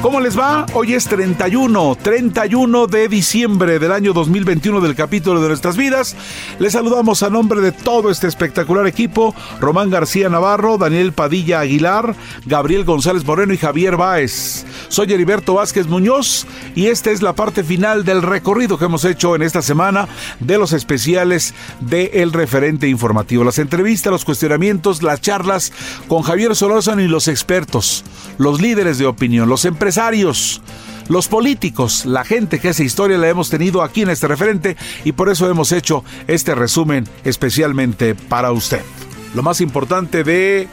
¿Cómo les va? Hoy es 31, 31 de diciembre del año 2021 del capítulo de nuestras vidas. Les saludamos a nombre de todo este espectacular equipo, Román García Navarro, Daniel Padilla Aguilar, Gabriel González Moreno y Javier Báez. Soy Heriberto Vázquez Muñoz y esta es la parte final del recorrido que hemos hecho en esta semana de los especiales de El Referente Informativo. Las entrevistas, los cuestionamientos, las charlas con Javier Solórzano y los expertos, los líderes de opinión, los empresarios empresarios, los políticos, la gente que hace historia la hemos tenido aquí en este referente y por eso hemos hecho este resumen especialmente para usted. Lo más importante de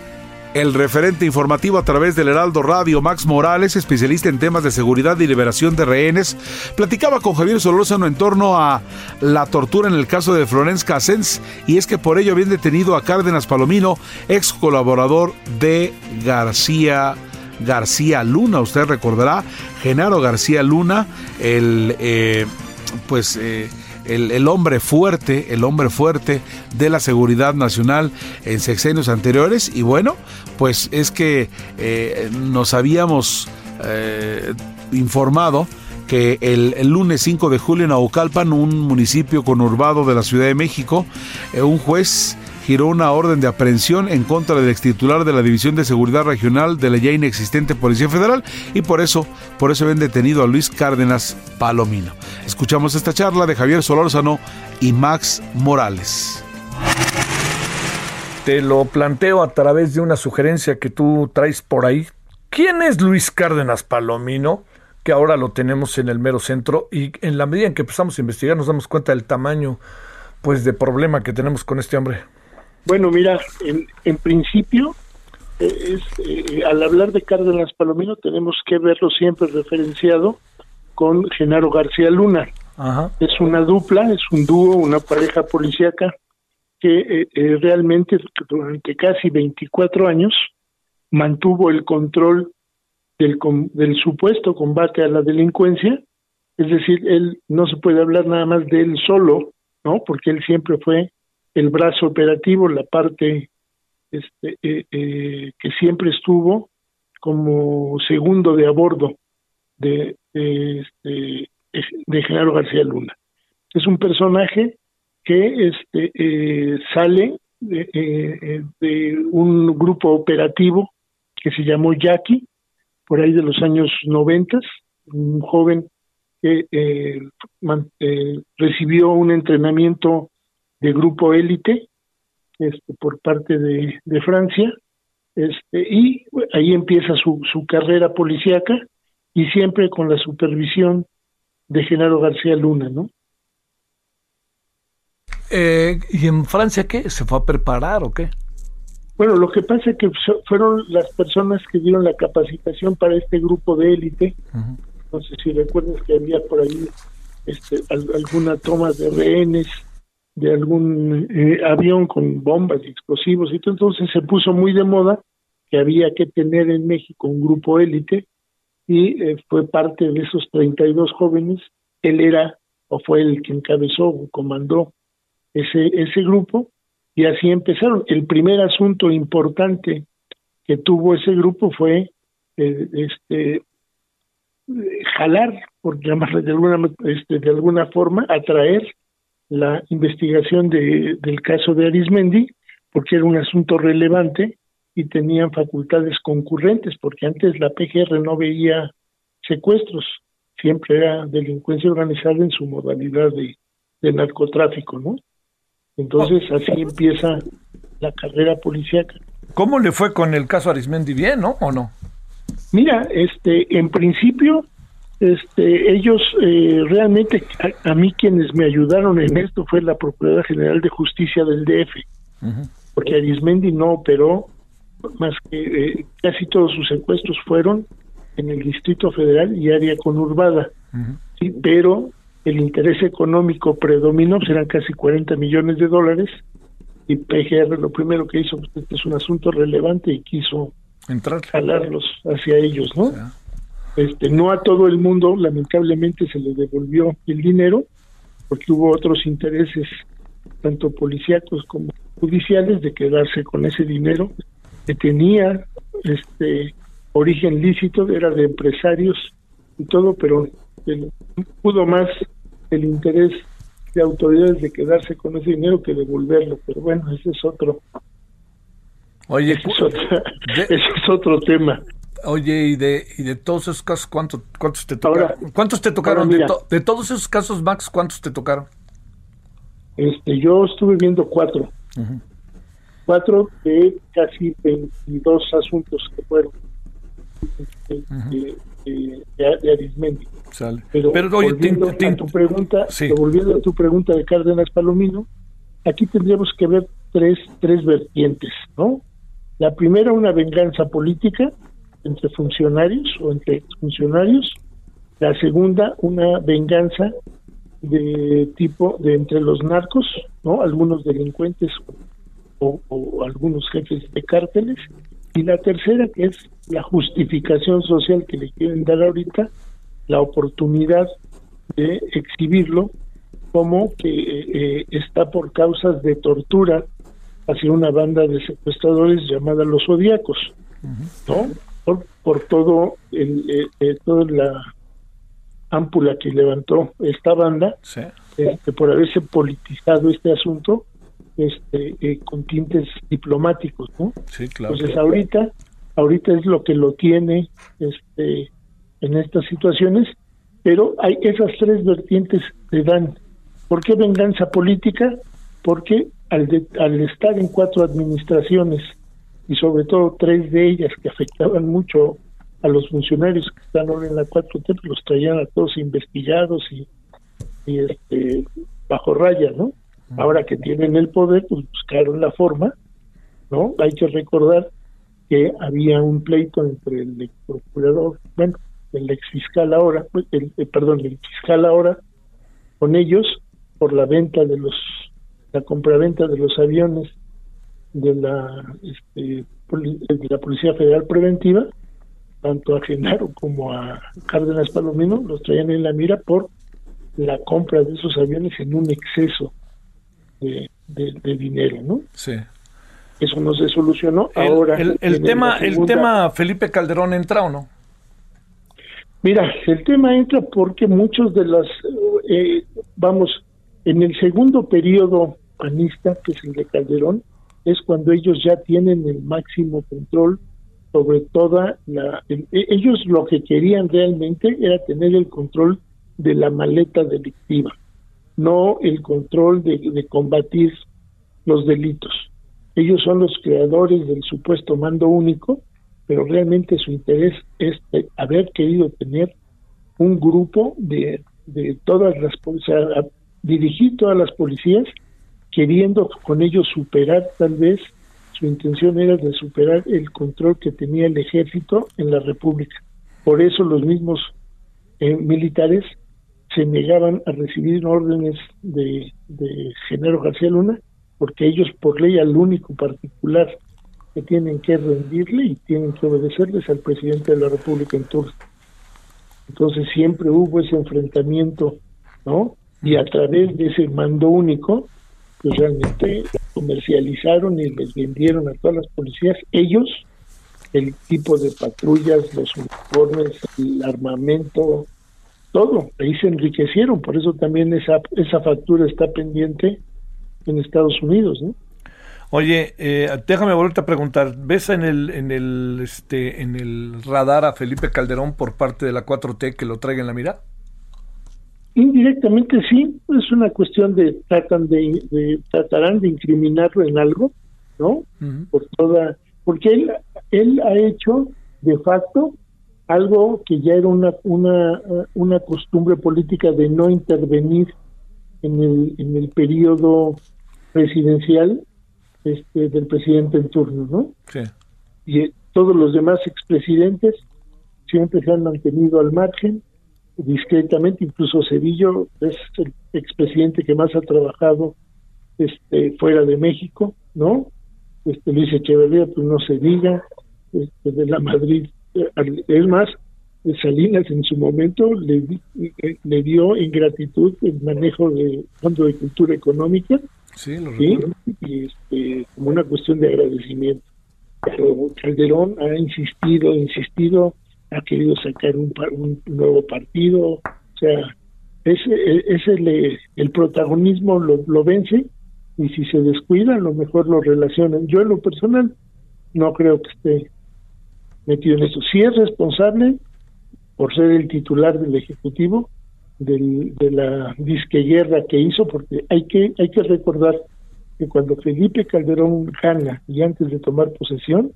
el referente informativo a través del Heraldo Radio, Max Morales, especialista en temas de seguridad y liberación de rehenes, platicaba con Javier Solórzano en torno a la tortura en el caso de Florence Cassens y es que por ello habían detenido a Cárdenas Palomino, ex colaborador de García García Luna. Usted recordará, Genaro García Luna, el eh, pues eh, el, hombre fuerte, el hombre fuerte de la seguridad nacional en sexenios anteriores. Y bueno, pues es que eh, nos habíamos informado que el, el, lunes 5 de julio en Aucalpan, un municipio conurbado de la Ciudad de México, un juez giró una orden de aprehensión en contra del ex titular de la División de Seguridad Regional de la ya inexistente Policía Federal y por eso, por eso habían detenido a Luis Cárdenas Palomino. Escuchamos esta charla de Javier Solórzano y Max Morales. Te lo planteo a través de una sugerencia que tú traes por ahí. ¿Quién es Luis Cárdenas Palomino? Que ahora lo tenemos en el mero centro y en la medida en que empezamos a investigar nos damos cuenta del tamaño pues de problema que tenemos con este hombre. Bueno, mira, en, en principio, eh, es, eh, al hablar de Cárdenas Palomino tenemos que verlo siempre referenciado con Genaro García Luna. Es una dupla, es un dúo, una pareja policíaca que eh, realmente durante casi 24 años mantuvo el control del, del supuesto combate a la delincuencia, es decir, él no se puede hablar nada más de él solo, ¿no? Porque él siempre fue el brazo operativo, la parte este, eh, eh, que siempre estuvo como segundo de a bordo de, de, este, de Genaro García Luna. Es un personaje que este, eh, sale de, de, un grupo operativo que se llamó Jackie, por ahí de los años noventas, un joven que recibió un entrenamiento de grupo élite este, por parte de, de Francia este, y ahí empieza su, su carrera policíaca y siempre con la supervisión de Genaro García Luna, ¿no? Eh, ¿Y en Francia qué? ¿Se fue a preparar o qué? Bueno, lo que pasa es que fueron las personas que dieron la capacitación para este grupo de élite. No sé si recuerdas que había por ahí este, alguna toma de rehenes, de algún eh, avión con bombas y explosivos y todo. Entonces se puso muy de moda que había que tener en México un grupo élite y eh, fue parte de esos 32 jóvenes. Él era o fue el que encabezó o comandó ese, ese grupo y así empezaron. El primer asunto importante que tuvo ese grupo fue eh, este jalar, por llamarle de alguna, este, de alguna forma, atraer la investigación de, del caso de Arismendi, porque era un asunto relevante y tenían facultades concurrentes, porque antes la PGR no veía secuestros, siempre era delincuencia organizada en su modalidad de, de narcotráfico, ¿no? Entonces así empieza la carrera policíaca. ¿Cómo le fue con el caso Arismendi? ¿Bien, no? ¿O no? Mira, este, en principio, este, ellos eh, realmente, a, mí quienes me ayudaron en esto fue la Procuradora General de Justicia del DF, porque Arismendi no operó, más que eh, casi todos sus secuestros fueron en el Distrito Federal y área conurbada, sí, pero el interés económico predominó, serán casi 40 millones de dólares, y PGR lo primero que hizo, pues, este es un asunto relevante y quiso Entrar. jalarlos hacia ellos, ¿no? Este, no a todo el mundo, lamentablemente, se le devolvió el dinero, porque hubo otros intereses, tanto policíacos como judiciales, de quedarse con ese dinero que tenía este origen lícito, era de empresarios y todo, pero pudo más el interés de autoridades de quedarse con ese dinero que devolverlo, pero bueno, ese es otro. Oye, ese es, otro tema. Oye, y de, y de todos esos casos, ¿cuántos, cuántos te tocaron? ¿Cuántos te tocaron? de, de, todos esos casos, Max, ¿cuántos te tocaron? Este, yo estuve viendo cuatro. Cuatro de casi 22 asuntos que fueron de, de, Arismendi. Pero, volviendo a tu pregunta, volviendo a tu pregunta de Cárdenas Palomino, aquí tendríamos que ver tres, tres vertientes, ¿no? La primera, una venganza política entre funcionarios o entre funcionarios. La segunda, una venganza de tipo de entre los narcos, ¿no? Algunos delincuentes o, algunos jefes de cárteles. Y la tercera, que es la justificación social que le quieren dar ahorita, la oportunidad de exhibirlo como que eh, está por causas de tortura hacia una banda de secuestradores llamada los zodiacos, ¿no? Por, todo el, eh, eh, toda la ámpula que levantó esta banda, este, por haberse politizado este asunto, este, con tintes diplomáticos, ¿no? Sí, claro. Entonces ahorita, ahorita es lo que lo tiene, este, en estas situaciones, pero hay esas tres vertientes de dan. ¿Por qué venganza política? Porque al, al estar en cuatro administraciones y sobre todo tres de ellas que afectaban mucho a los funcionarios que están ahora en la 4T, pues los traían a todos investigados y, y este, bajo raya, ¿no? Ahora que tienen el poder, pues buscaron la forma, ¿no? Hay que recordar que había un pleito entre el procurador, bueno, el ex fiscal ahora, pues, el, eh, perdón, el fiscal ahora, con ellos por la venta de los, la compraventa de los aviones de la, este, de la Policía Federal Preventiva, tanto a Genaro como a Cárdenas Palomino, los traían en la mira por la compra de esos aviones en un exceso de, de, dinero, ¿no? Sí. Eso no se solucionó. Ahora el, el tema, el tema Felipe Calderón entra o no? Mira, el tema entra porque muchos de las, eh, vamos, en el segundo periodo panista, que es el de Calderón, es cuando ellos ya tienen el máximo control sobre toda la... E, ellos lo que querían realmente era tener el control de la maleta delictiva, no el control de, combatir los delitos. Ellos son los creadores del supuesto mando único, pero realmente su interés es haber querido tener un grupo de, de todas las, o sea, dirigir todas las policías, queriendo con ellos superar tal vez, su intención era de superar el control que tenía el ejército en la República. Por eso los mismos eh, militares se negaban a recibir órdenes de, de Genaro García Luna, porque ellos por ley al único particular que tienen que rendirle y tienen que obedecerles al presidente de la República en turno. Entonces siempre hubo ese enfrentamiento, ¿no? Y a través de ese mando único, pues realmente comercializaron y les vendieron a todas las policías, ellos, el tipo de patrullas, los uniformes, el armamento, todo, ahí se enriquecieron, por eso también esa, esa factura está pendiente en Estados Unidos, ¿no? Oye, eh, déjame volverte a preguntar, ¿ves en el, en el, este, en el radar a Felipe Calderón por parte de la 4T que lo traiga en la mira? Indirectamente sí, es una cuestión de tratan de, tratarán de incriminarlo en algo, ¿no? Por toda, porque él, él ha hecho de facto algo que ya era una, una, una costumbre política de no intervenir en el, en el periodo presidencial este, del presidente en turno, ¿no? Sí. Y todos los demás expresidentes siempre se han mantenido al margen, discretamente, incluso Cedillo es el expresidente que más ha trabajado este, fuera de México, ¿no? Este, Luis Echeverría, pues no se diga, este, de la Madrid, eh, es más, Salinas en su momento le, eh, le dio en gratitud el manejo del Fondo de Cultura Económica, sí, lo ¿sí? y este, como una cuestión de agradecimiento. Pero Calderón ha insistido, insistido, ha querido sacar un, un nuevo partido, o sea, ese, ese el, el protagonismo lo, lo vence y si se descuida, a lo mejor lo relacionan. Yo en lo personal no creo que esté metido en eso. Si es responsable por ser el titular del Ejecutivo del, de la disqueguerra que hizo, porque hay que, hay que recordar que cuando Felipe Calderón gana y antes de tomar posesión,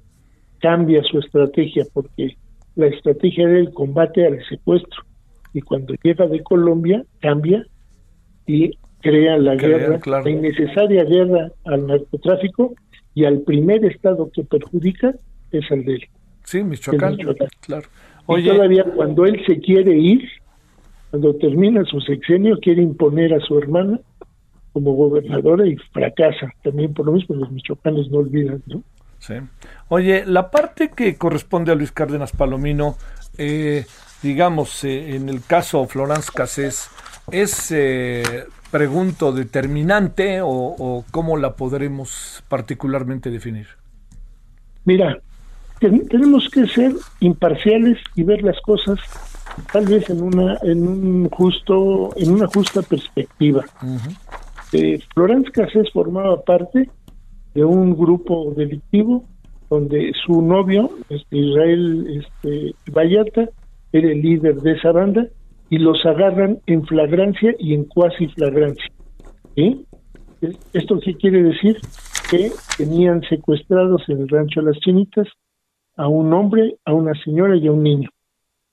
cambia su estrategia, porque la estrategia era el combate al secuestro. Y cuando llega de Colombia, cambia y crea la guerra, la innecesaria guerra al narcotráfico y al primer estado que perjudica es al de él. Sí, Michoacán, claro. y todavía cuando él se quiere ir, cuando termina su sexenio, quiere imponer a su hermana como gobernadora y fracasa. También por lo mismo los michoacanos no olvidan, ¿no? Sí. Oye, la parte que corresponde a Luis Cárdenas Palomino, eh, digamos, eh, en el caso Florence Cassés, ¿es, eh, pregunto, determinante o, o, cómo la podremos particularmente definir? Mira, ten, tenemos que ser imparciales y ver las cosas tal vez en una en un justo en una justa perspectiva. Uh -huh. eh, Florence Cassés formaba parte de un grupo delictivo donde su novio, este, Israel este, Vallarta, era el líder de esa banda y los agarran en flagrancia y en cuasi flagrancia. ¿sí? ¿Esto qué quiere decir? Que tenían secuestrados en el rancho Las Chinitas a un hombre, a una señora y a un niño.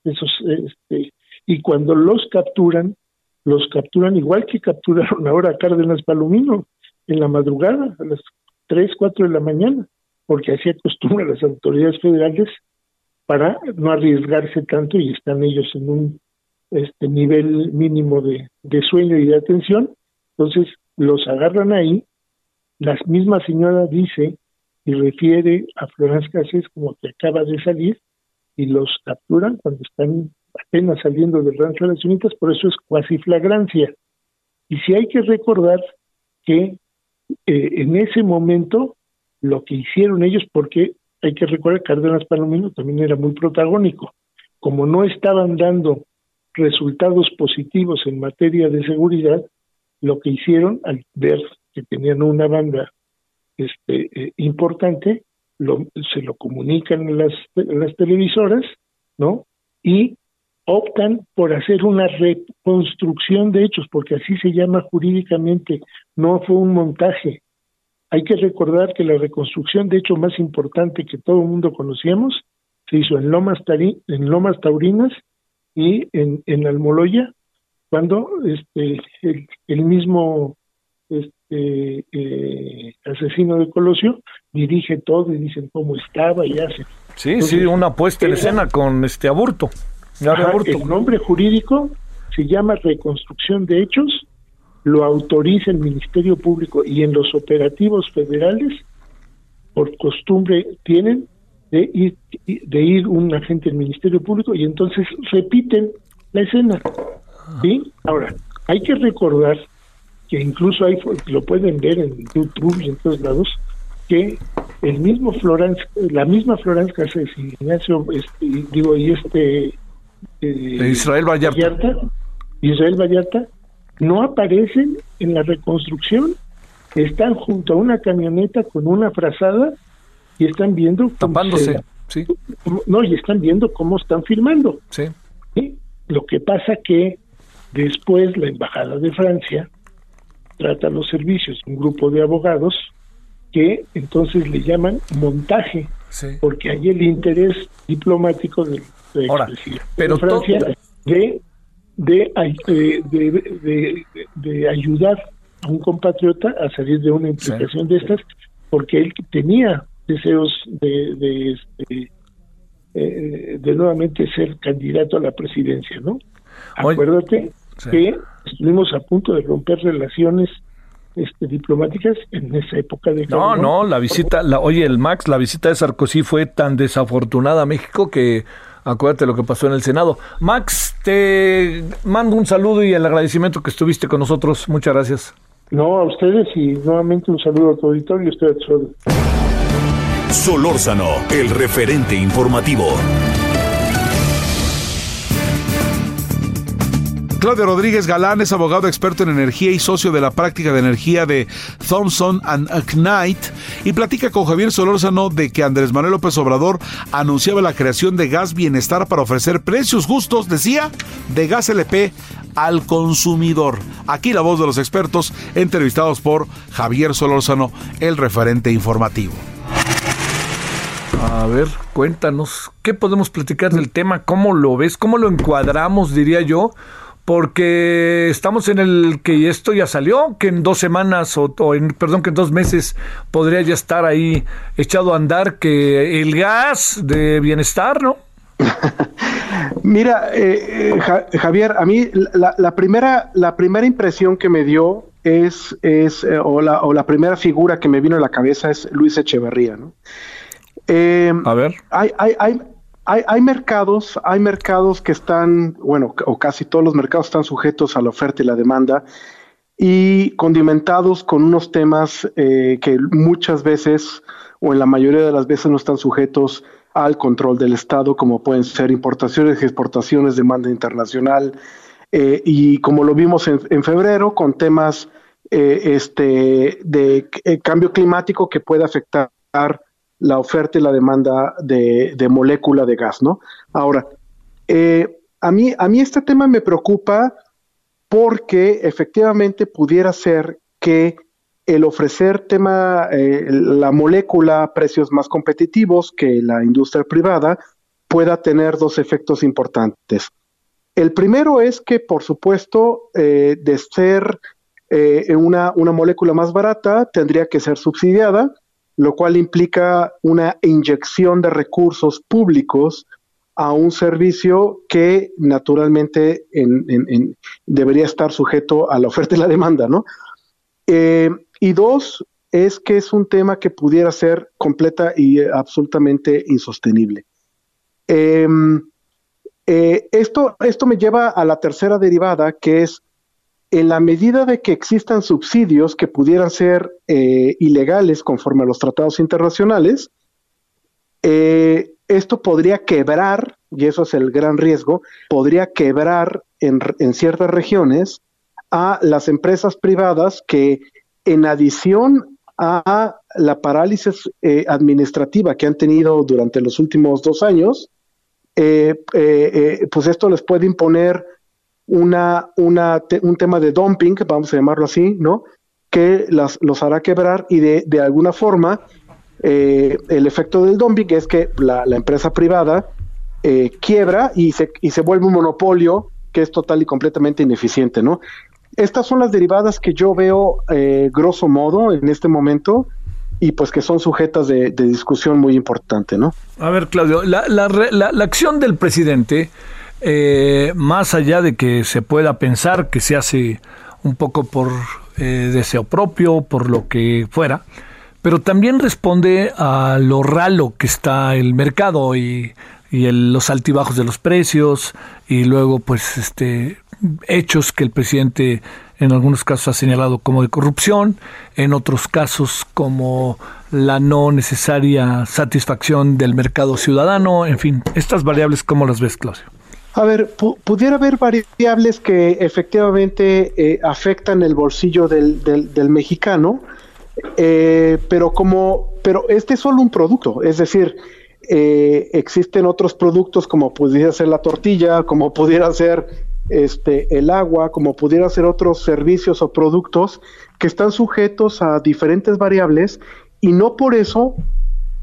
Esos, este, y cuando los capturan, los capturan igual que capturaron ahora a Cárdenas Palomino en la madrugada, a las 3, 4 de la mañana, porque así acostumbran las autoridades federales para no arriesgarse tanto y están ellos en un este nivel mínimo de, sueño y de atención. Entonces los agarran ahí, la misma señora dice y refiere a Florence Cassés como que acaba de salir y los capturan cuando están apenas saliendo del rancho de las unitas, por eso es cuasi flagrancia. Y si hay que recordar que eh, en ese momento lo que hicieron ellos, porque hay que recordar Cárdenas Palomino también era muy protagónico, como no estaban dando resultados positivos en materia de seguridad, lo que hicieron al ver que tenían una banda este, eh, importante, lo, se lo comunican las, las televisoras, ¿no? Y optan por hacer una reconstrucción de hechos, porque así se llama jurídicamente, no fue un montaje. Hay que recordar que la reconstrucción de hechos más importante que todo el mundo conocíamos se hizo en Lomas, Tari, en Lomas Taurinas y en, en Almoloya, cuando este, el, el mismo este, eh, asesino de Colosio dirige todo y dicen cómo estaba y hace. Sí, Entonces, sí, una puesta en escena con este aburto. Ajá, el nombre jurídico se llama reconstrucción de hechos, lo autoriza el Ministerio Público y en los operativos federales, por costumbre tienen de ir, de ir un agente del Ministerio Público y entonces repiten la escena. ¿sí? Ahora, hay que recordar que incluso hay, lo pueden ver en YouTube y en todos lados, que el mismo Florence, la misma Florence Cassés y Ignacio, este, digo, y este eh, Israel Vallarta. Vallarta. Israel Vallarta no aparecen en la reconstrucción, están junto a una camioneta con una frazada y están viendo tapándose, sí. no y están viendo cómo están filmando. Sí. ¿sí? Lo que pasa que después la embajada de Francia trata los servicios un grupo de abogados que entonces le llaman montaje, porque hay el interés diplomático del, pero Francia de, de, de, de, ayudar a un compatriota a salir de una implicación de estas, porque él tenía deseos de, de, este, eh, de nuevamente ser candidato a la presidencia, ¿no? Acuérdate que estuvimos a punto de romper relaciones este, diplomáticas en esa época de No, no, la visita, la, oye, el Max, la visita de Sarkozy fue tan desafortunada a México que acuérdate lo que pasó en el Senado. Max, te mando un saludo y el agradecimiento que estuviste con nosotros. Muchas gracias. No, a ustedes y nuevamente un saludo a tu auditorio. Estoy a Solórzano, el referente informativo. Claudio Rodríguez Galán es abogado experto en energía y socio de la práctica de energía de Thompson and Knight y platica con Javier Solórzano de que Andrés Manuel López Obrador anunciaba la creación de gas bienestar para ofrecer precios justos, decía, de gas LP al consumidor. Aquí la voz de los expertos entrevistados por Javier Solórzano, el referente informativo. A ver, cuéntanos, ¿qué podemos platicar del tema? ¿Cómo lo ves? ¿Cómo lo encuadramos, diría yo? Porque estamos en el que esto ya salió, que en dos semanas o, en, perdón, que en dos meses podría ya estar ahí echado a andar que el gas de bienestar, ¿no? Mira, eh, eh, Javier, a mí la, primera la primera impresión que me dio es es eh, o, la, o la primera figura que me vino a la cabeza es Luis Echeverría, ¿no? a ver. Hay, hay, hay, hay, mercados, hay mercados que están, bueno, o casi todos los mercados están sujetos a la oferta y la demanda y condimentados con unos temas eh, que muchas veces o en la mayoría de las veces no están sujetos al control del Estado, como pueden ser importaciones, exportaciones, demanda internacional, eh, y como lo vimos en, febrero, con temas eh, este, de cambio climático que puede afectar la oferta y la demanda de, molécula de gas, ¿no? Ahora, eh, a, mí, a mí este tema me preocupa porque efectivamente pudiera ser que el ofrecer tema, eh, la molécula a precios más competitivos que la industria privada pueda tener dos efectos importantes. El primero es que, por supuesto, eh, de ser una, una molécula más barata, tendría que ser subsidiada, lo cual implica una inyección de recursos públicos a un servicio que naturalmente debería estar sujeto a la oferta y la demanda, ¿no? Eh, y dos, es que es un tema que pudiera ser completa y absolutamente insostenible. Em, eh, esto, esto me lleva a la tercera derivada, que es en la medida de que existan subsidios que pudieran ser eh, ilegales conforme a los tratados internacionales, eh, esto podría quebrar, y eso es el gran riesgo, podría quebrar en, ciertas regiones a las empresas privadas que en adición a la parálisis eh, administrativa que han tenido durante los últimos dos años, pues esto les puede imponer una, una un tema de dumping, vamos a llamarlo así, ¿no? Que las, los hará quebrar y de, de alguna forma eh, el efecto del dumping es que la, empresa privada eh, quiebra y se, y se vuelve un monopolio que es total y completamente ineficiente, ¿no? Estas son las derivadas que yo veo eh, grosso modo en este momento y pues que son sujetas de, discusión muy importante, ¿no? A ver, Claudio, la, la, la, la acción del presidente eh, más allá de que se pueda pensar que se hace un poco por eh, deseo propio, por lo que fuera, pero también responde a lo ralo que está el mercado y, los altibajos de los precios y luego pues este hechos que el presidente en algunos casos ha señalado como de corrupción, en otros casos como la no necesaria satisfacción del mercado ciudadano, en fin, estas variables, ¿cómo las ves, Claudio? A ver, pudiera haber variables que efectivamente eh, afectan el bolsillo del, del, mexicano, eh, pero como, pero este es solo un producto, es decir, eh, existen otros productos como pudiera ser la tortilla, como pudiera ser este el agua, como pudiera ser otros servicios o productos que están sujetos a diferentes variables y no por eso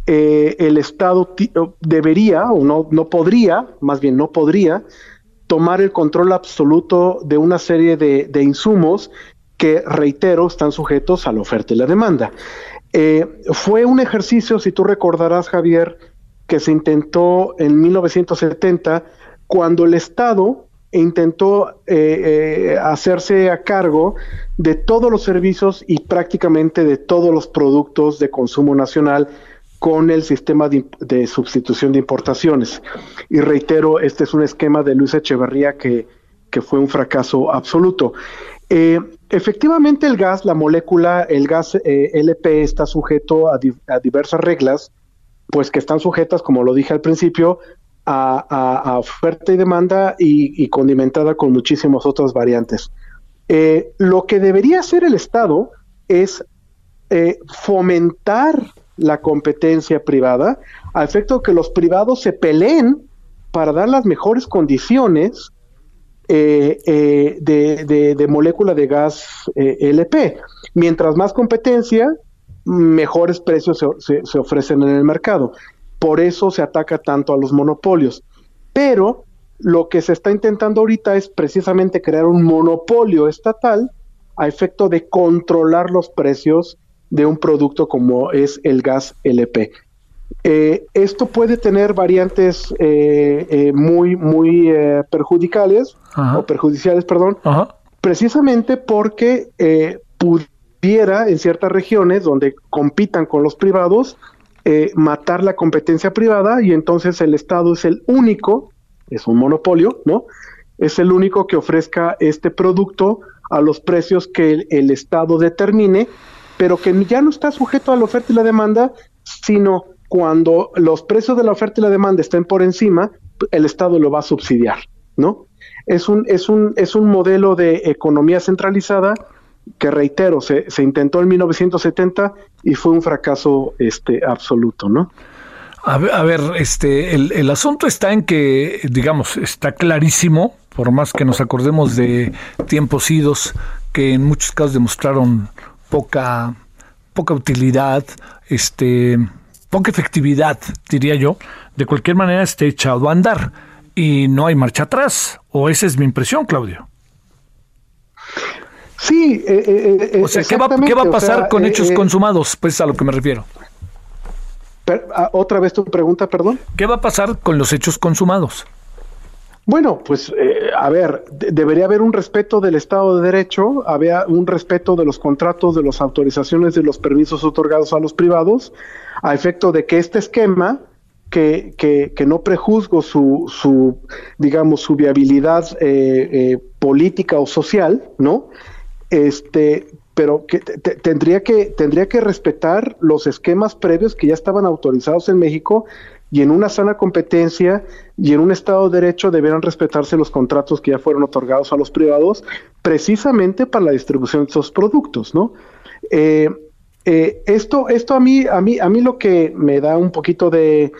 eh, el Estado debería o no, no podría, más bien no podría, tomar el control absoluto de una serie de, insumos que, reitero, están sujetos a la oferta y la demanda. Eh, fue un ejercicio, si tú recordarás, Javier, que se intentó en 1970, cuando el Estado intentó eh, eh, hacerse a cargo de todos los servicios y prácticamente de todos los productos de consumo nacional con el sistema de, sustitución de importaciones. Y reitero, este es un esquema de Luis Echeverría que, que fue un fracaso absoluto. Eh, efectivamente, el gas, la molécula, el gas eh, LP está sujeto a, diversas reglas, pues que están sujetas, como lo dije al principio, a, oferta y demanda y, condimentada con muchísimas otras variantes. Eh, lo que debería hacer el Estado es fomentar la competencia privada, a efecto que los privados se peleen para dar las mejores condiciones eh, eh, de, molécula de gas eh, LP. Mientras más competencia, mejores precios se, se, ofrecen en el mercado. Por eso se ataca tanto a los monopolios. Pero lo que se está intentando ahorita es precisamente crear un monopolio estatal a efecto de controlar los precios de un producto como es el gas LP. Eh, esto puede tener variantes eh, eh, muy, muy perjudicales o perjudiciales, perdón, precisamente porque pudiera en ciertas regiones donde compitan con los privados matar la competencia privada y entonces el Estado es el único, es un monopolio, ¿no? Es el único que ofrezca este producto a los precios que el Estado determine pero que ya no está sujeto a la oferta y la demanda, sino cuando los precios de la oferta y la demanda estén por encima, el Estado lo va a subsidiar, ¿no? Es un, es un, es un modelo de economía centralizada que reitero, se, se intentó en 1970 y fue un fracaso este, absoluto, ¿no? A ver, a ver este, el, el, asunto está en que, digamos, está clarísimo, por más que nos acordemos de tiempos idos que en muchos casos demostraron poca, poca utilidad, este, poca efectividad, diría yo, de cualquier manera esté echado a andar y no hay marcha atrás. O esa es mi impresión, Claudio. Sí, eh, eh, eh o sea, ¿qué va, ¿qué va, a pasar con hechos consumados? Pues a lo que me refiero. Ah, otra vez tu pregunta, perdón. ¿Qué va a pasar con los hechos consumados? Bueno, pues eh, a ver, debería haber un respeto del Estado de Derecho, había un respeto de los contratos, de las autorizaciones, de los permisos otorgados a los privados, a efecto de que este esquema, que, que, que no prejuzgo su, su, digamos, su viabilidad eh, eh, política o social, ¿no? Este, pero que tendría que tendría que respetar los esquemas previos que ya estaban autorizados en México y en una sana competencia y en un Estado de Derecho deberán respetarse los contratos que ya fueron otorgados a los privados precisamente para la distribución de esos productos, ¿no? Eh, eh, esto, esto a mí, a mí, a mí lo que me da un poquito de,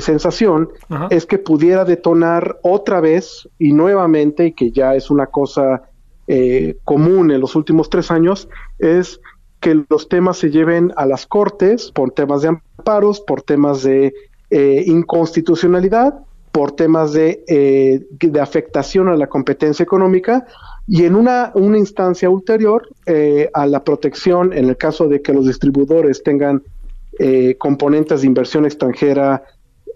sensación es que pudiera detonar otra vez y nuevamente, y que ya es una cosa eh, común en los últimos tres años, es que los temas se lleven a las cortes por temas de amparos, por temas de eh, inconstitucionalidad por temas de, eh, de, afectación a la competencia económica y en una, una instancia ulterior eh, a la protección en el caso de que los distribuidores tengan componentes de inversión extranjera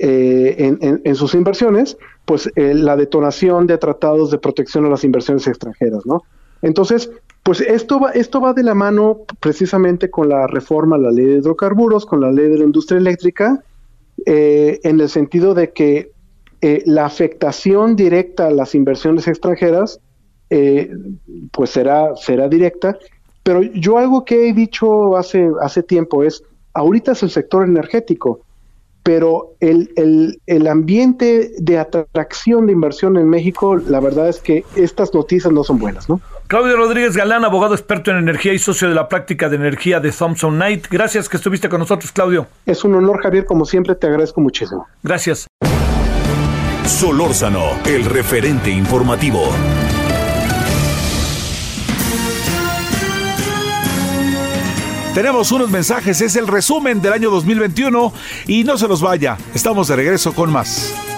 en, en, sus inversiones, pues la detonación de tratados de protección a las inversiones extranjeras, ¿no? Entonces, pues esto va, esto va de la mano precisamente con la reforma a la ley de hidrocarburos, con la ley de la industria eléctrica, eh, en el sentido de que eh, la afectación directa a las inversiones extranjeras, eh, pues será, será directa. Pero yo algo que he dicho hace, hace tiempo es, ahorita es el sector energético, pero el, el, el, ambiente de atracción de inversión en México, la verdad es que estas noticias no son buenas, ¿no? Claudio Rodríguez Galán, abogado experto en energía y socio de la práctica de energía de Thompson Knight. Gracias que estuviste con nosotros, Claudio. Es un honor, Javier, como siempre, te agradezco muchísimo. Gracias. Solórzano, el referente informativo. Tenemos unos mensajes, es el resumen del año 2021 y no se los vaya, estamos de regreso con más.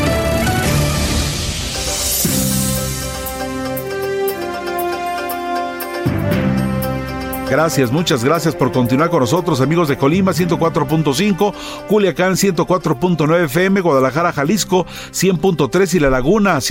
Gracias, muchas gracias por continuar con nosotros, amigos de Colima 104.5, Culiacán 104.9 FM, Guadalajara, Jalisco 100.3 y La Laguna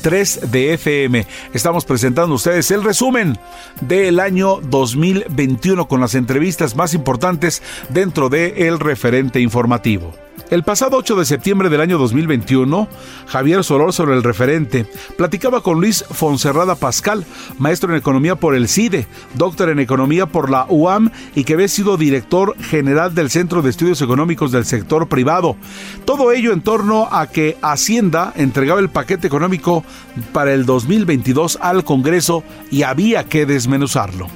104.3 de FM. Estamos presentando a ustedes el resumen del año 2021 con las entrevistas más importantes dentro de El Referente Informativo. El pasado 8 de septiembre del año 2021, Javier Solor sobre el referente platicaba con Luis Fonserrada Pascal, maestro en economía por el CIDE, doctor en economía por la UAM y que había sido director general del Centro de Estudios Económicos del Sector Privado. Todo ello en torno a que Hacienda entregaba el paquete económico para el 2022 al Congreso y había que desmenuzarlo.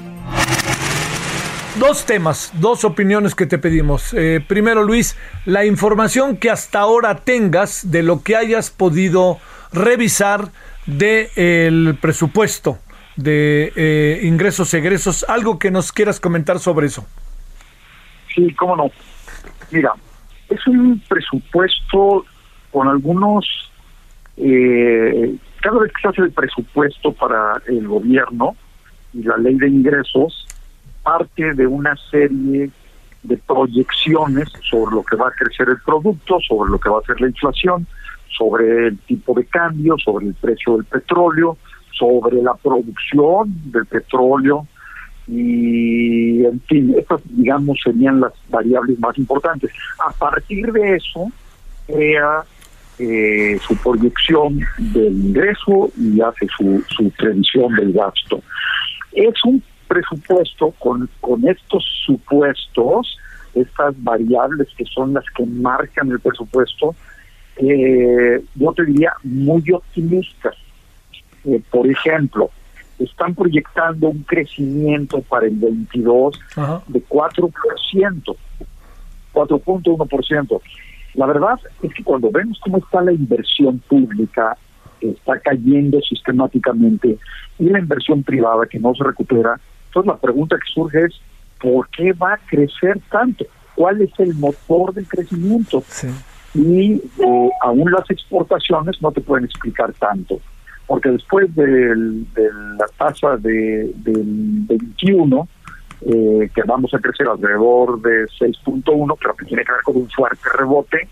Dos temas, dos opiniones que te pedimos. Eh, primero, Luis, la información que hasta ahora tengas de lo que hayas podido revisar del presupuesto de eh, ingresos egresos, algo que nos quieras comentar sobre eso. Sí, cómo no. Mira, es un presupuesto con algunos... Eh, cada vez que se hace el presupuesto para el gobierno y la ley de ingresos, parte de una serie de proyecciones sobre lo que va a crecer el producto, sobre lo que va a ser la inflación, sobre el tipo de cambio, sobre el precio del petróleo, sobre la producción del petróleo y, en fin, estas, digamos, serían las variables más importantes. A partir de eso, crea eh, su proyección del ingreso y hace su, su previsión del gasto. Es un presupuesto con, con estos supuestos, estas variables que son las que marcan el presupuesto, eh, yo te diría muy optimistas. Eh, por ejemplo, están proyectando un crecimiento para el 22 de 4%, 4.1%. La verdad es que cuando vemos cómo está la inversión pública, está cayendo sistemáticamente, y la inversión privada que no se recupera, entonces la pregunta que surge es, ¿por qué va a crecer tanto? ¿Cuál es el motor del crecimiento? Y eh, aún las exportaciones no te pueden explicar tanto, porque después de la tasa de, del 21, eh, que vamos a crecer alrededor de 6.1, pero que tiene que ver con un fuerte rebote,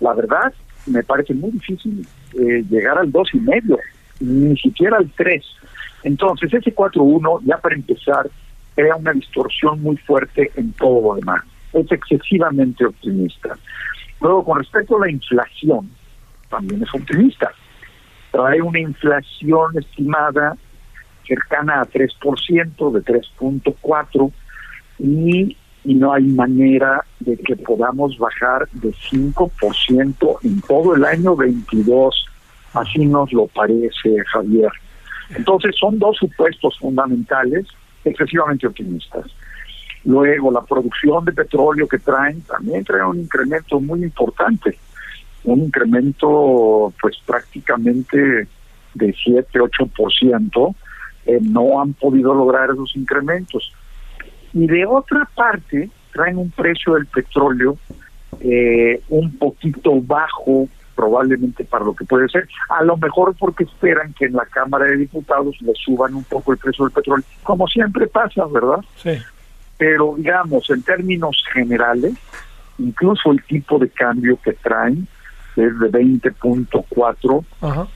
la verdad me parece muy difícil eh, llegar al 2,5, ni siquiera al 3. Entonces, ese 4-1, ya para empezar, crea una distorsión muy fuerte en todo lo demás. Es excesivamente optimista. Luego, con respecto a la inflación, también es optimista. Trae una inflación estimada cercana a 3%, de 3.4%, y, y no hay manera de que podamos bajar de 5% en todo el año 22. Así nos lo parece, Javier. Entonces son dos supuestos fundamentales excesivamente optimistas. Luego, la producción de petróleo que traen también trae un incremento muy importante, un incremento pues prácticamente de 7-8%. Eh, no han podido lograr esos incrementos. Y de otra parte, traen un precio del petróleo eh, un poquito bajo probablemente para lo que puede ser, a lo mejor porque esperan que en la Cámara de Diputados le suban un poco el precio del petróleo, como siempre pasa, ¿verdad? Sí. Pero digamos, en términos generales, incluso el tipo de cambio que traen es de 20.4,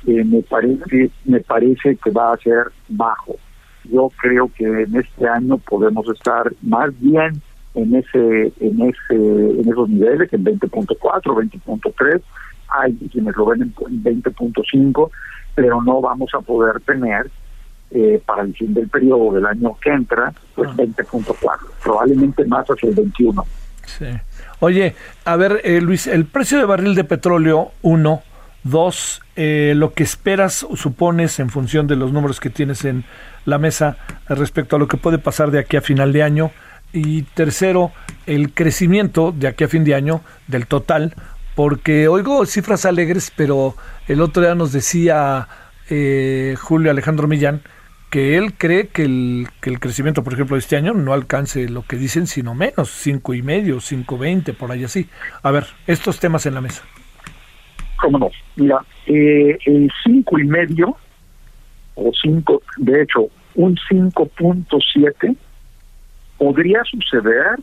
eh, me parece me parece que va a ser bajo. Yo creo que en este año podemos estar más bien en ese en ese en esos niveles, en 20.4, 20.3 hay quienes lo ven en 20.5, pero no vamos a poder tener eh, para el fin del periodo del año que entra, pues 20.4, ah. probablemente más hacia el 21. Sí. Oye, a ver, eh, Luis, el precio de barril de petróleo, uno, dos, eh, lo que esperas supones en función de los números que tienes en la mesa respecto a lo que puede pasar de aquí a final de año. Y tercero, el crecimiento de aquí a fin de año del total porque oigo cifras alegres, pero el otro día nos decía eh, Julio Alejandro Millán que él cree que el, que el crecimiento, por ejemplo, de este año no alcance lo que dicen, sino menos, cinco y medio, cinco veinte, por ahí así. A ver, estos temas en la mesa. ¿Cómo no? Mira, eh, el cinco y medio, o cinco, de hecho, un 5.7 podría suceder,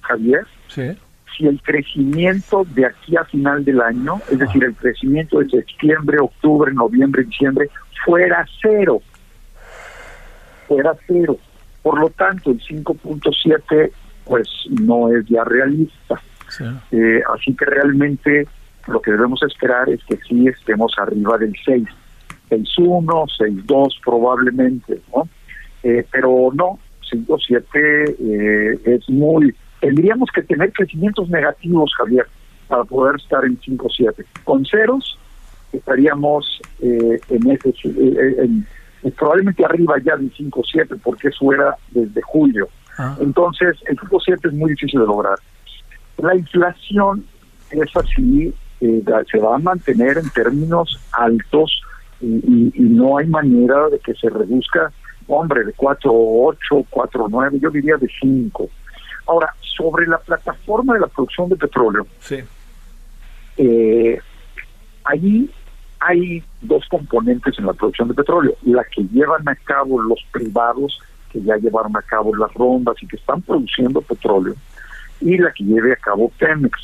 Javier, sí si el crecimiento de aquí a final del año, es decir, el crecimiento de septiembre, octubre, noviembre, diciembre, fuera cero. Fuera cero. Por lo tanto, el 5.7 pues no es ya realista. Eh, así que realmente lo que debemos esperar es que sí estemos arriba del 6. 6.1, 6.2 probablemente, ¿no? Eh, pero no, 5.7 eh, es muy tendríamos que tener crecimientos negativos, Javier, para poder estar en 5-7. Con ceros estaríamos eh, en ese, eh, eh, probablemente arriba ya del 5-7, porque eso era desde julio. Ah. Entonces, el 5-7 es muy difícil de lograr. La inflación es así, se va a mantener en términos altos y, y, no hay manera de que se reduzca, hombre, de 4.8, 4.9, yo diría de 5. Ahora, sobre la plataforma de la producción de petróleo, sí. Eh, allí hay dos componentes en la producción de petróleo, la que llevan a cabo los privados, que ya llevaron a cabo las rondas y que están produciendo petróleo, y la que lleve a cabo Pemex.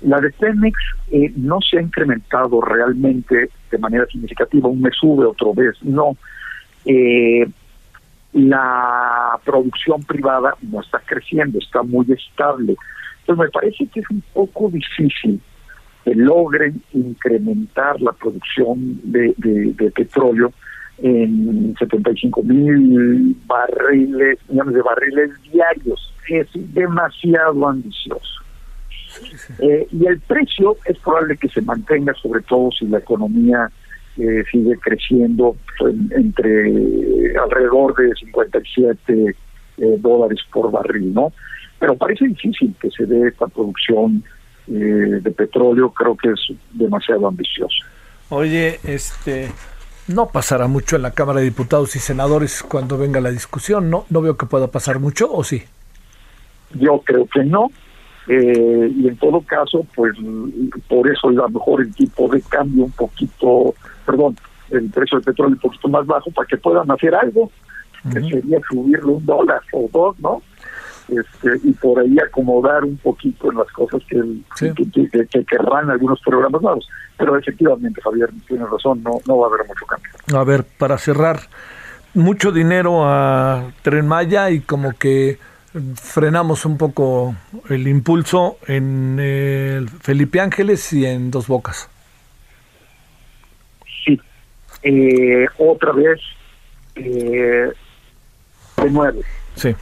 La de Pemex eh, no se ha incrementado realmente de manera significativa, un mes sube, otro vez no. Eh, la producción privada no está creciendo, está muy estable. Entonces me parece que es un poco difícil que logren incrementar la producción de, petróleo en 75 mil barriles, millones de barriles diarios. Es demasiado ambicioso. Eh, y el precio es probable que se mantenga, sobre todo si la economía eh, sigue creciendo entre alrededor de 57 eh, dólares por barril, ¿no? Pero parece difícil que se dé esta producción eh, de petróleo, creo que es demasiado ambicioso. Oye, este, no pasará mucho en la Cámara de Diputados y Senadores cuando venga la discusión, ¿no? No veo que pueda pasar mucho, ¿o sí? Yo creo que no. y en todo caso, pues por eso a lo mejor el tipo de cambio un poquito perdón, el precio del petróleo un poquito más bajo para que puedan hacer algo, que sería subirle un dólar o dos, ¿no? Este, y por ahí acomodar un poquito en las cosas que, que, querrán algunos programas nuevos. Pero efectivamente, Javier, tiene razón, no, no va a haber mucho cambio. A ver, para cerrar, mucho dinero a Tren Maya y como que frenamos un poco el impulso en el Felipe Ángeles y en Dos Bocas eh, otra vez eh, de nuevo. Sí.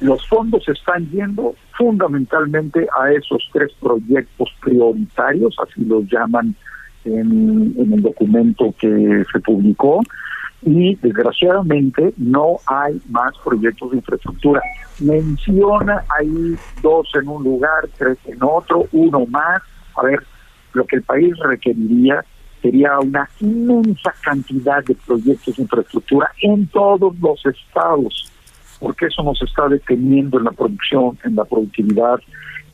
Los fondos están yendo fundamentalmente a esos tres proyectos prioritarios, así los llaman en, en el documento que se publicó, y desgraciadamente no hay más proyectos de infraestructura. Menciona ahí dos en un lugar, tres en otro, uno más. A ver, lo que el país requeriría sería una inmensa cantidad de proyectos de infraestructura en todos los estados. Porque eso nos está deteniendo en la producción, en la productividad,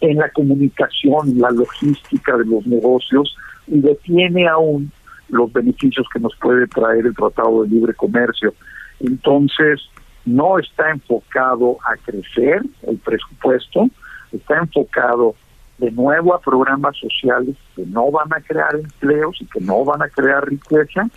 en la comunicación, la logística de los negocios y detiene aún los beneficios que nos puede traer el Tratado de Libre Comercio. Entonces, no está enfocado a crecer el presupuesto, está enfocado de nuevo a programas sociales que no van a crear empleos y que no van a crear riqueza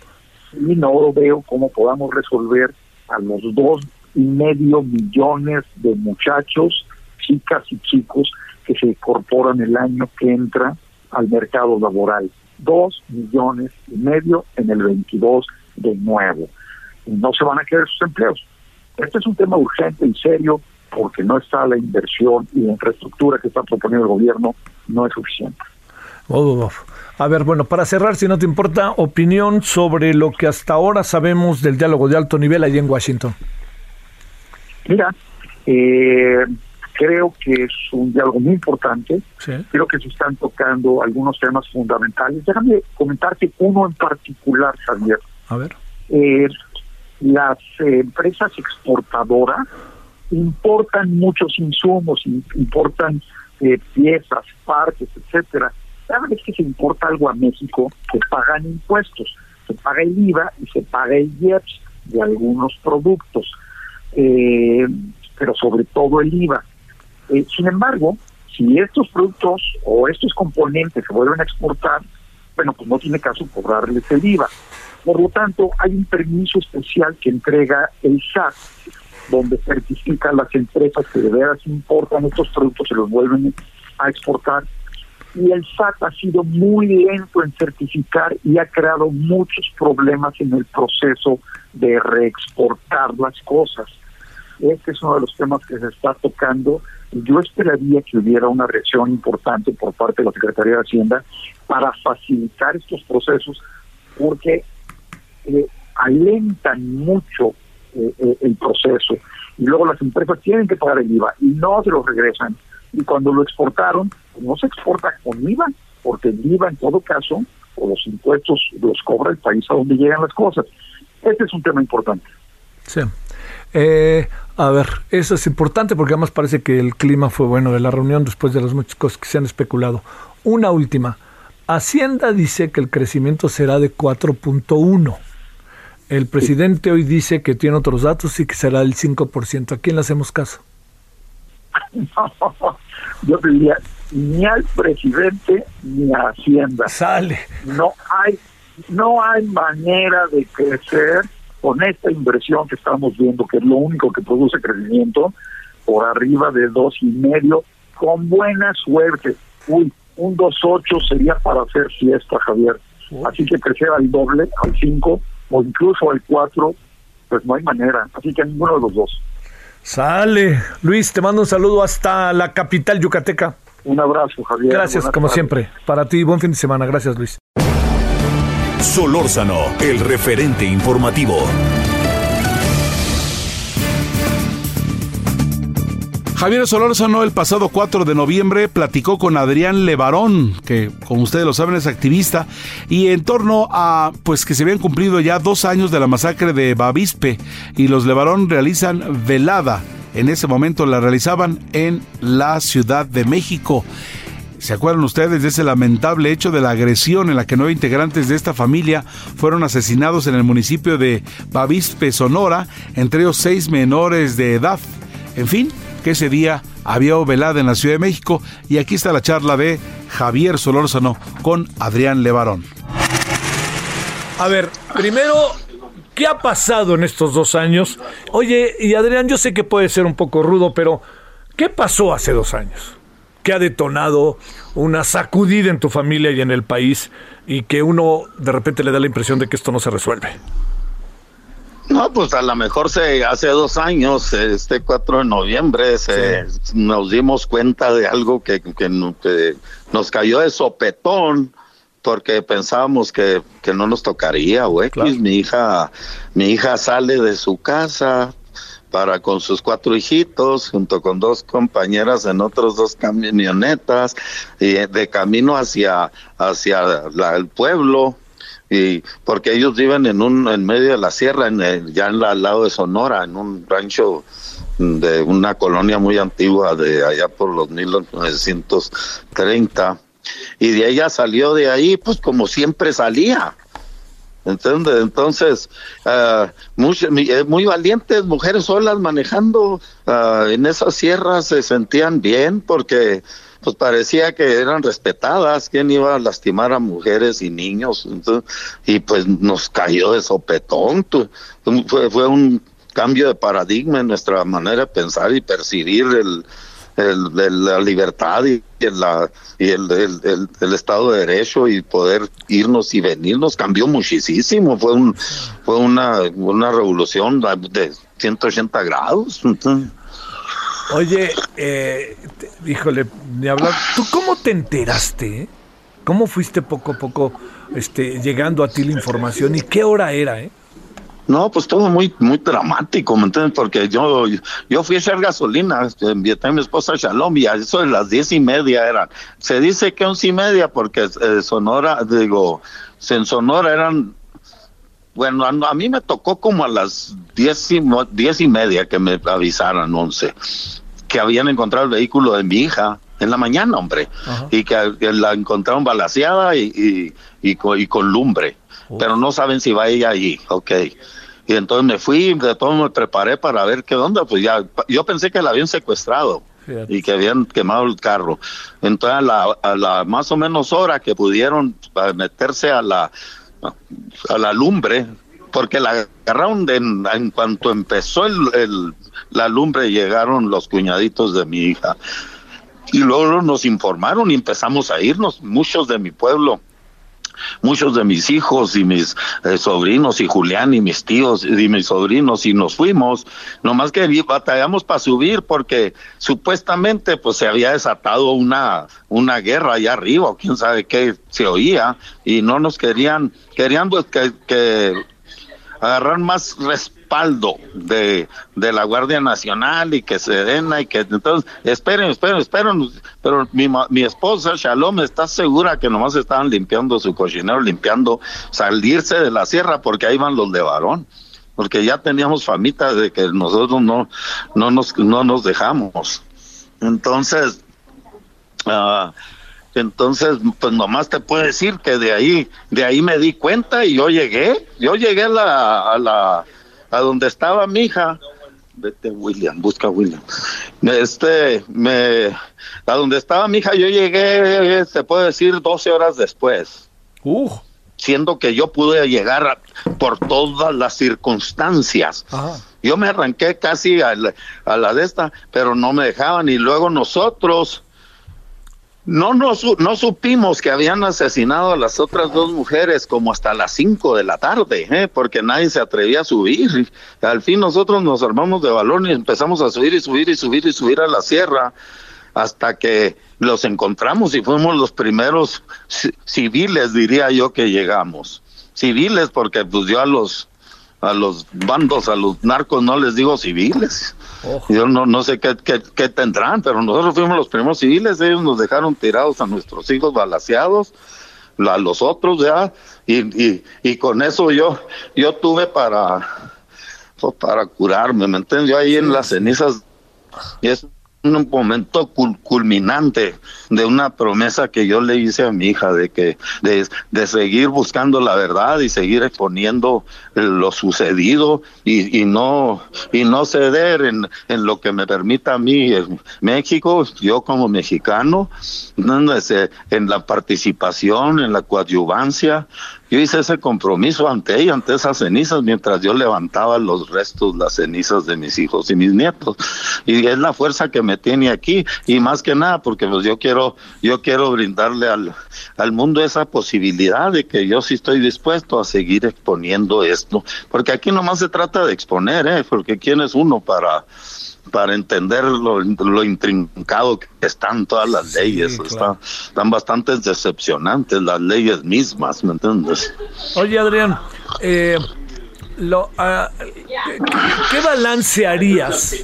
y no veo cómo podamos resolver a los dos y medio millones de muchachos, chicas y chicos que se incorporan el año que entra al mercado laboral. Dos millones y medio en el 22 de nuevo. No se van a quedar sus empleos. Este es un tema urgente y serio porque no está la inversión y la infraestructura que está proponiendo el gobierno no es suficiente. A ver, bueno, para cerrar, si no te importa, opinión sobre lo que hasta ahora sabemos del diálogo de alto nivel allí en Washington. Mira, eh, creo que es un diálogo muy importante. Creo que se están tocando algunos temas fundamentales. Déjame comentarte uno en particular, Javier. A ver. Eh, las empresas exportadoras importan muchos insumos, importan eh, piezas, partes, etcétera. Cada vez que se importa algo a México, se pagan impuestos, se paga el IVA y se paga el IEPS de algunos productos, eh, pero sobre todo el IVA. Eh, sin embargo, si estos productos o estos componentes se vuelven a exportar, bueno, pues no tiene caso cobrarles el IVA. Por lo tanto, hay un permiso especial que entrega el SAT donde certifican las empresas que de veras importan estos productos, se los vuelven a exportar. Y el SAT ha sido muy lento en certificar y ha creado muchos problemas en el proceso de reexportar las cosas. Este es uno de los temas que se está tocando yo esperaría que hubiera una reacción importante por parte de la Secretaría de Hacienda para facilitar estos procesos porque eh, alentan mucho eh, eh, el proceso. Y luego las empresas tienen que pagar el IVA y no se lo regresan. Y cuando lo exportaron, no se exporta con IVA, porque el IVA en todo caso, o los impuestos los cobra el país a donde llegan las cosas. Este es un tema importante. Sí. Eh, a ver, eso es importante porque además parece que el clima fue bueno de la reunión después de las muchas cosas que se han especulado. Una última. Hacienda dice que el crecimiento será de 4.1. El presidente hoy dice que tiene otros datos y que será el 5%. ¿A quién le hacemos caso? yo diría ni al presidente ni a Hacienda. Sale. No hay, no hay manera de crecer con esta inversión que estamos viendo, que es lo único que produce crecimiento, por arriba de dos y medio, con buena suerte. Uy, un 2.8 sería para hacer fiesta, Javier. Así que crecer al doble, al 5, o incluso al 4, pues no hay manera. Así que ninguno de los dos. Sale. Luis, te mando un saludo hasta la capital yucateca. Un abrazo, Javier. Gracias, como siempre. Para ti, buen fin de semana. Gracias, Luis. Solórzano, el referente informativo. Javier Solórzano el pasado 4 de noviembre platicó con Adrián Levarón, que como ustedes lo saben es activista, y en torno a pues que se habían cumplido ya dos años de la masacre de Bavispe y los Levarón realizan velada. En ese momento la realizaban en la Ciudad de México. ¿Se acuerdan ustedes de ese lamentable hecho de la agresión en la que nueve integrantes de esta familia fueron asesinados en el municipio de Bavispe, Sonora, entre ellos seis menores de edad? En fin, ese día había velada en la Ciudad de México y aquí está la charla de Javier Solórzano con Adrián Levarón. A ver, primero, ¿qué ha pasado en estos dos años? Oye, y Adrián, yo sé que puede ser un poco rudo, pero ¿qué pasó hace dos años? ¿Qué ha detonado una sacudida en tu familia y en el país y que uno de repente le da la impresión de que esto no se resuelve? No, pues a lo mejor se hace dos años, este 4 de noviembre, se, nos dimos cuenta de algo que, que, nos cayó de sopetón porque pensábamos que, que no nos tocaría, güey. Mi hija, mi hija sale de su casa para con sus cuatro hijitos, junto con dos compañeras en otros dos camionetas, y de camino hacia, hacia el pueblo y porque ellos viven en un en medio de la sierra en ya al lado de Sonora en un rancho de una colonia muy antigua de allá por los 1930 y de ella salió de ahí pues como siempre salía ¿entiendes? Entonces, uh, muy, valientes mujeres solas manejando ah, en esas sierras se sentían bien porque pues parecía que eran respetadas, quién iba a lastimar a mujeres y niños, y pues nos cayó de sopetón, fue, un cambio de paradigma en nuestra manera de pensar y percibir el, la libertad y, el, Estado de Derecho y poder irnos y venirnos cambió muchísimo. Fue, un, fue una, una revolución de 180 grados. Oye, eh, híjole, ni hablar. ¿Tú cómo te enteraste? ¿Cómo fuiste poco a poco este, llegando a ti la información y qué hora era? Eh? No, pues todo muy muy dramático, ¿me entiendes? Porque yo yo fui a echar gasolina, este, invité a mi esposa Shalom y a eso de las diez y media eran. Se dice que once y media porque eh, Sonora, digo, en Sonora eran, bueno, a, mí me tocó como a las diez y, diez y media que me avisaran once, que habían encontrado el vehículo de mi hija en la mañana, hombre, y que, la encontraron balaseada y, y, con, y con lumbre. Pero no saben si va ella allí, ok. Y entonces me fui, de todo me preparé para ver qué onda, pues ya, yo pensé que la habían secuestrado y que habían quemado el carro. Entonces a la, a la más o menos hora que pudieron meterse a la, a la lumbre, porque la agarraron en, cuanto empezó el, la lumbre llegaron los cuñaditos de mi hija. Y luego nos informaron y empezamos a irnos, muchos de mi pueblo muchos de mis hijos y mis eh, sobrinos y Julián y mis tíos y mis sobrinos y nos fuimos, nomás que batallamos para subir porque supuestamente pues se había desatado una, una guerra allá arriba, quién sabe qué se oía. Y no nos querían, querían pues que, que agarrar más respeto respaldo de, de la Guardia Nacional y que Sedena y que entonces esperen, esperen, esperen, pero mi, mi esposa Shalom está segura que nomás estaban limpiando su cochinero, limpiando, salirse de la sierra porque ahí van los de varón porque ya teníamos famitas de que nosotros no, no, nos, no nos dejamos. Entonces, uh, entonces, pues nomás te puedo decir que de ahí, de ahí me di cuenta y yo llegué, yo llegué a la, a donde estaba mi hija, vete William, busca William. Este, me, a donde estaba mi hija, yo llegué, se puede decir, 12 horas después. Uh. Siendo que yo pude llegar por todas las circunstancias. Yo me arranqué casi a a la de esta, pero no me dejaban. Y luego nosotros, no, no, no supimos que habían asesinado a las otras dos mujeres como hasta las cinco de la tarde, ¿eh? porque nadie se atrevía a subir. Al fin nosotros nos armamos de balón y empezamos a subir y subir y subir y subir a la sierra hasta que los encontramos y fuimos los primeros civiles, diría yo, que llegamos. Civiles, porque pues yo a los a los bandos, a los narcos no les digo civiles. Yo no, no sé qué, qué, tendrán, pero nosotros fuimos los primeros civiles, ellos nos dejaron tirados a nuestros hijos balaseados, a los otros ya, y, y, con eso yo, yo tuve para, para curarme, ¿me entiendes? Yo ahí en las cenizas, y es un momento culminante de una promesa que yo le hice a mi hija de que de, de seguir buscando la verdad y seguir exponiendo lo sucedido y, y no y no ceder en, en, lo que me permita a mí en México yo como mexicano en la participación en la coadyuvancia yo hice ese compromiso ante ella, ante esas cenizas, mientras yo levantaba los restos, las cenizas de mis hijos y mis nietos. Y es la fuerza que me tiene aquí, y más que nada, porque pues yo quiero, yo quiero brindarle al, al mundo esa posibilidad de que yo sí estoy dispuesto a seguir exponiendo esto, porque aquí nomás se trata de exponer, ¿eh? porque quién es uno para para entender lo, lo, intrincado que están todas las leyes. están bastante decepcionantes las leyes mismas, ¿me entiendes? Oye, Adrián, eh, lo, ah, ¿qué balance harías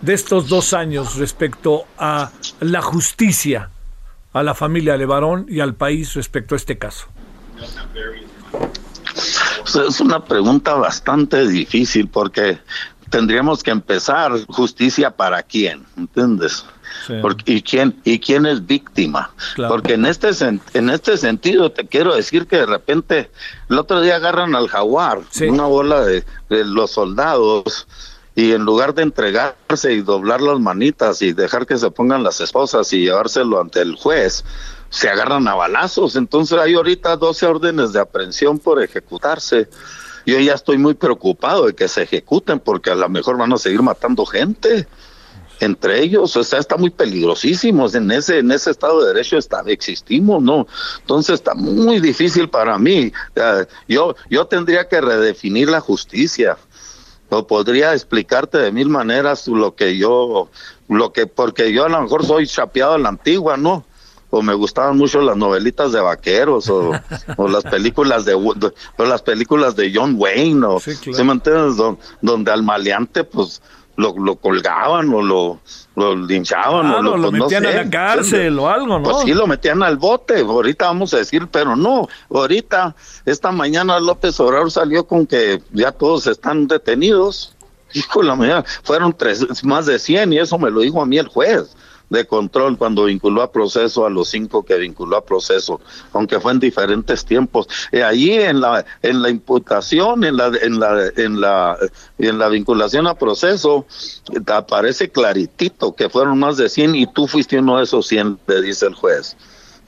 de estos dos años respecto a la justicia, a la familia Levarón y al país respecto a este caso? Es una pregunta bastante difícil porque tendríamos que empezar justicia para quién, ¿entiendes? Porque, y quién y quién es víctima porque en este en este sentido te quiero decir que de repente el otro día agarran al jaguar una bola de, de, los soldados y en lugar de entregarse y doblar las manitas y dejar que se pongan las esposas y llevárselo ante el juez se agarran a balazos. Entonces hay ahorita 12 órdenes de aprehensión por ejecutarse yo ya estoy muy preocupado de que se ejecuten porque a lo mejor van a seguir matando gente entre ellos, o sea, está muy peligrosísimo, en ese, en ese Estado de Derecho está, existimos, ¿no? Entonces está muy difícil para mí. Yo, yo tendría que redefinir la justicia, o podría explicarte de mil maneras lo que yo, lo que, porque yo a lo mejor soy chapeado a la antigua, ¿no? O me gustaban mucho las novelitas de vaqueros o, o las películas de o las películas de John Wayne o sí, me entiendes? donde al maleante pues lo, lo colgaban o lo, lo linchaban o lo, lo pues, metían no a sé, la cárcel o algo, ¿no? Pues sí, lo metían al bote, ahorita vamos a decir, pero no, ahorita, esta mañana López Obrador salió con que ya todos están detenidos. Hijo de la mañana, fueron tres, más de 100 y eso me lo dijo a mí el juez de control cuando vinculó a proceso a los cinco que vinculó a proceso, aunque fue en diferentes tiempos. Y allí en la en la imputación, en la en la en la en la vinculación a proceso aparece claritito que fueron más de 100 y tú fuiste uno de esos 100, le dice el juez.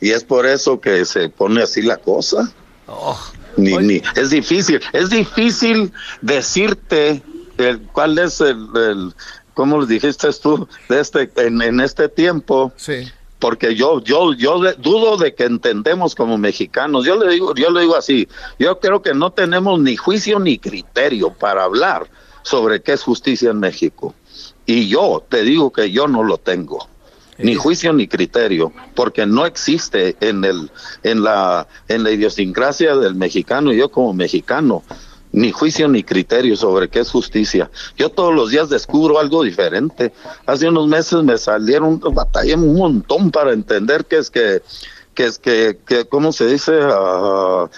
Y es por eso que se pone así la cosa. Oh. Ni, ni, es difícil, es difícil decirte el, cuál es el, el ¿cómo lo dijiste tú? De este, en, en este tiempo. Sí. Porque yo, yo, yo dudo de que entendemos como mexicanos. Yo le digo, yo le digo así. Yo creo que no tenemos ni juicio ni criterio para hablar sobre qué es justicia en México. Y yo te digo que yo no lo tengo. Ni juicio ni criterio, porque no existe en el, en la, en la idiosincrasia del mexicano y yo como mexicano ni juicio ni criterio sobre qué es justicia. Yo todos los días descubro algo diferente. Hace unos meses me salieron, batallé un montón para entender qué es que, que es que, que ¿cómo se dice? Uh,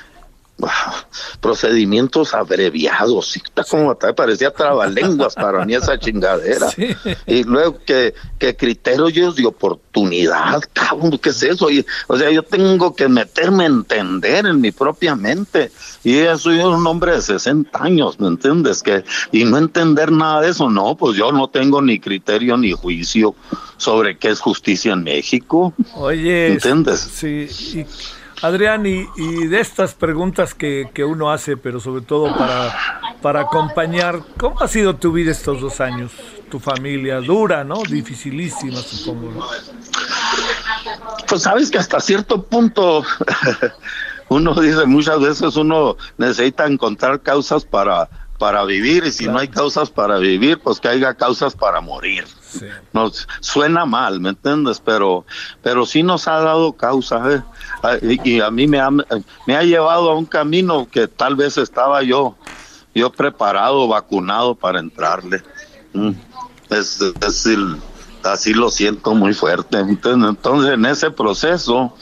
procedimientos abreviados, está como parecía trabalenguas para mí esa chingadera. Sí. Y luego que, que criterios de oportunidad, cabrón, ¿qué es eso? Y, o sea, yo tengo que meterme a entender en mi propia mente. Y yo soy un hombre de 60 años, ¿me entiendes? Que, y no entender nada de eso, no, pues yo no tengo ni criterio ni juicio sobre qué es justicia en México. Oye, ¿entiendes? Sí, y Adrián, y, y, de estas preguntas que, que, uno hace, pero sobre todo para, para acompañar, ¿cómo ha sido tu vida estos dos años? Tu familia, dura, ¿no? Dificilísima, supongo. ¿no? Pues sabes que hasta cierto punto, uno dice muchas veces uno necesita encontrar causas para, para vivir y si claro. no hay causas para vivir, pues que haya causas para morir. Sí. Nos suena mal, ¿me entiendes? Pero, pero sí nos ha dado causa, ¿eh? y, a mí me ha, me ha llevado a un camino que tal vez estaba yo, yo preparado, vacunado para entrarle. Mm. Es, es decir, así lo siento muy fuerte. Entonces, en ese proceso,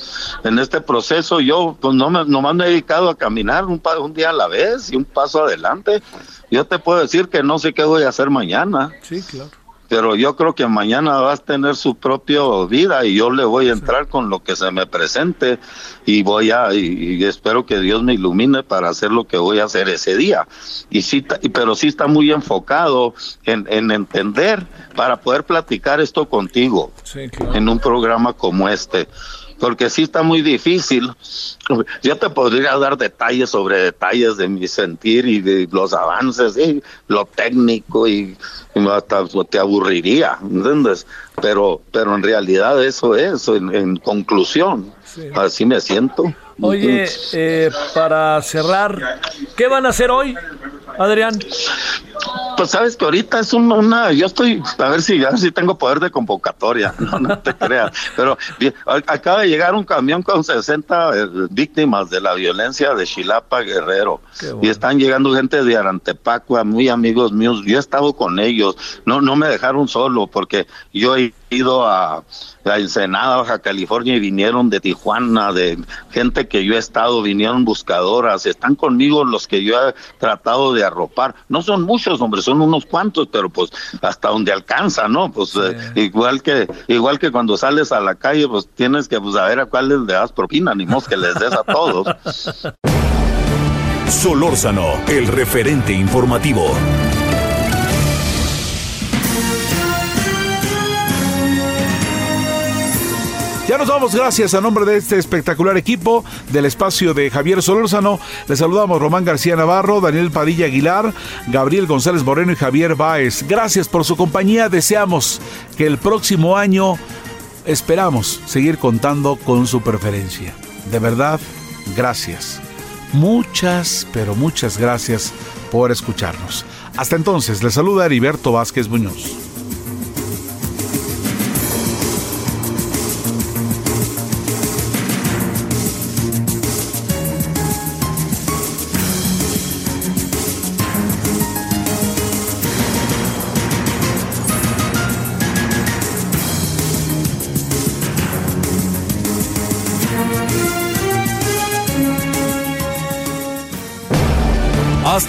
en este proceso, yo pues no me, nomás me he dedicado a caminar un, un día a la vez y un paso adelante. Yo te puedo decir que no sé qué voy a hacer mañana. Sí, claro pero yo creo que mañana va a tener su propia vida y yo le voy a entrar con lo que se me presente y voy a y, y, espero que Dios me ilumine para hacer lo que voy a hacer ese día. Y sí pero sí está muy enfocado en, en entender para poder platicar esto contigo sí, claro. en un programa como este porque sí está muy difícil. Yo te podría dar detalles sobre detalles de mi sentir y de los avances y lo técnico y, y hasta te aburriría, ¿entiendes? Pero, pero en realidad eso es, en, en conclusión, sí. así me siento. Oye, eh, para cerrar, ¿qué van a hacer hoy, Adrián? Pues sabes que ahorita es un, una, yo estoy, a ver si, a ver si tengo poder de convocatoria, no, no te creas, pero acaba de llegar un camión con 60 eh, víctimas de la violencia de Chilapa Guerrero. Bueno. y están llegando gente de Arantepacua, muy amigos míos, yo he estado con ellos, no, no me dejaron solo porque yo ido a, a Ensenada, Baja California y vinieron de Tijuana, de gente que yo he estado, vinieron buscadoras, están conmigo los que yo he tratado de arropar. No son muchos, hombre, son unos cuantos, pero pues hasta donde alcanza, ¿no? Pues eh, igual que igual que cuando sales a la calle, pues tienes que pues, saber a cuáles le das propina, ni más que les des a todos. Solórzano, el referente informativo. Ya nos vamos, gracias a nombre de este espectacular equipo del espacio de Javier Solórzano. Les saludamos Román García Navarro, Daniel Padilla Aguilar, Gabriel González Moreno y Javier Báez. Gracias por su compañía. Deseamos que el próximo año esperamos seguir contando con su preferencia. De verdad, gracias. Muchas, pero muchas gracias por escucharnos. Hasta entonces, les saluda Heriberto Vázquez Muñoz.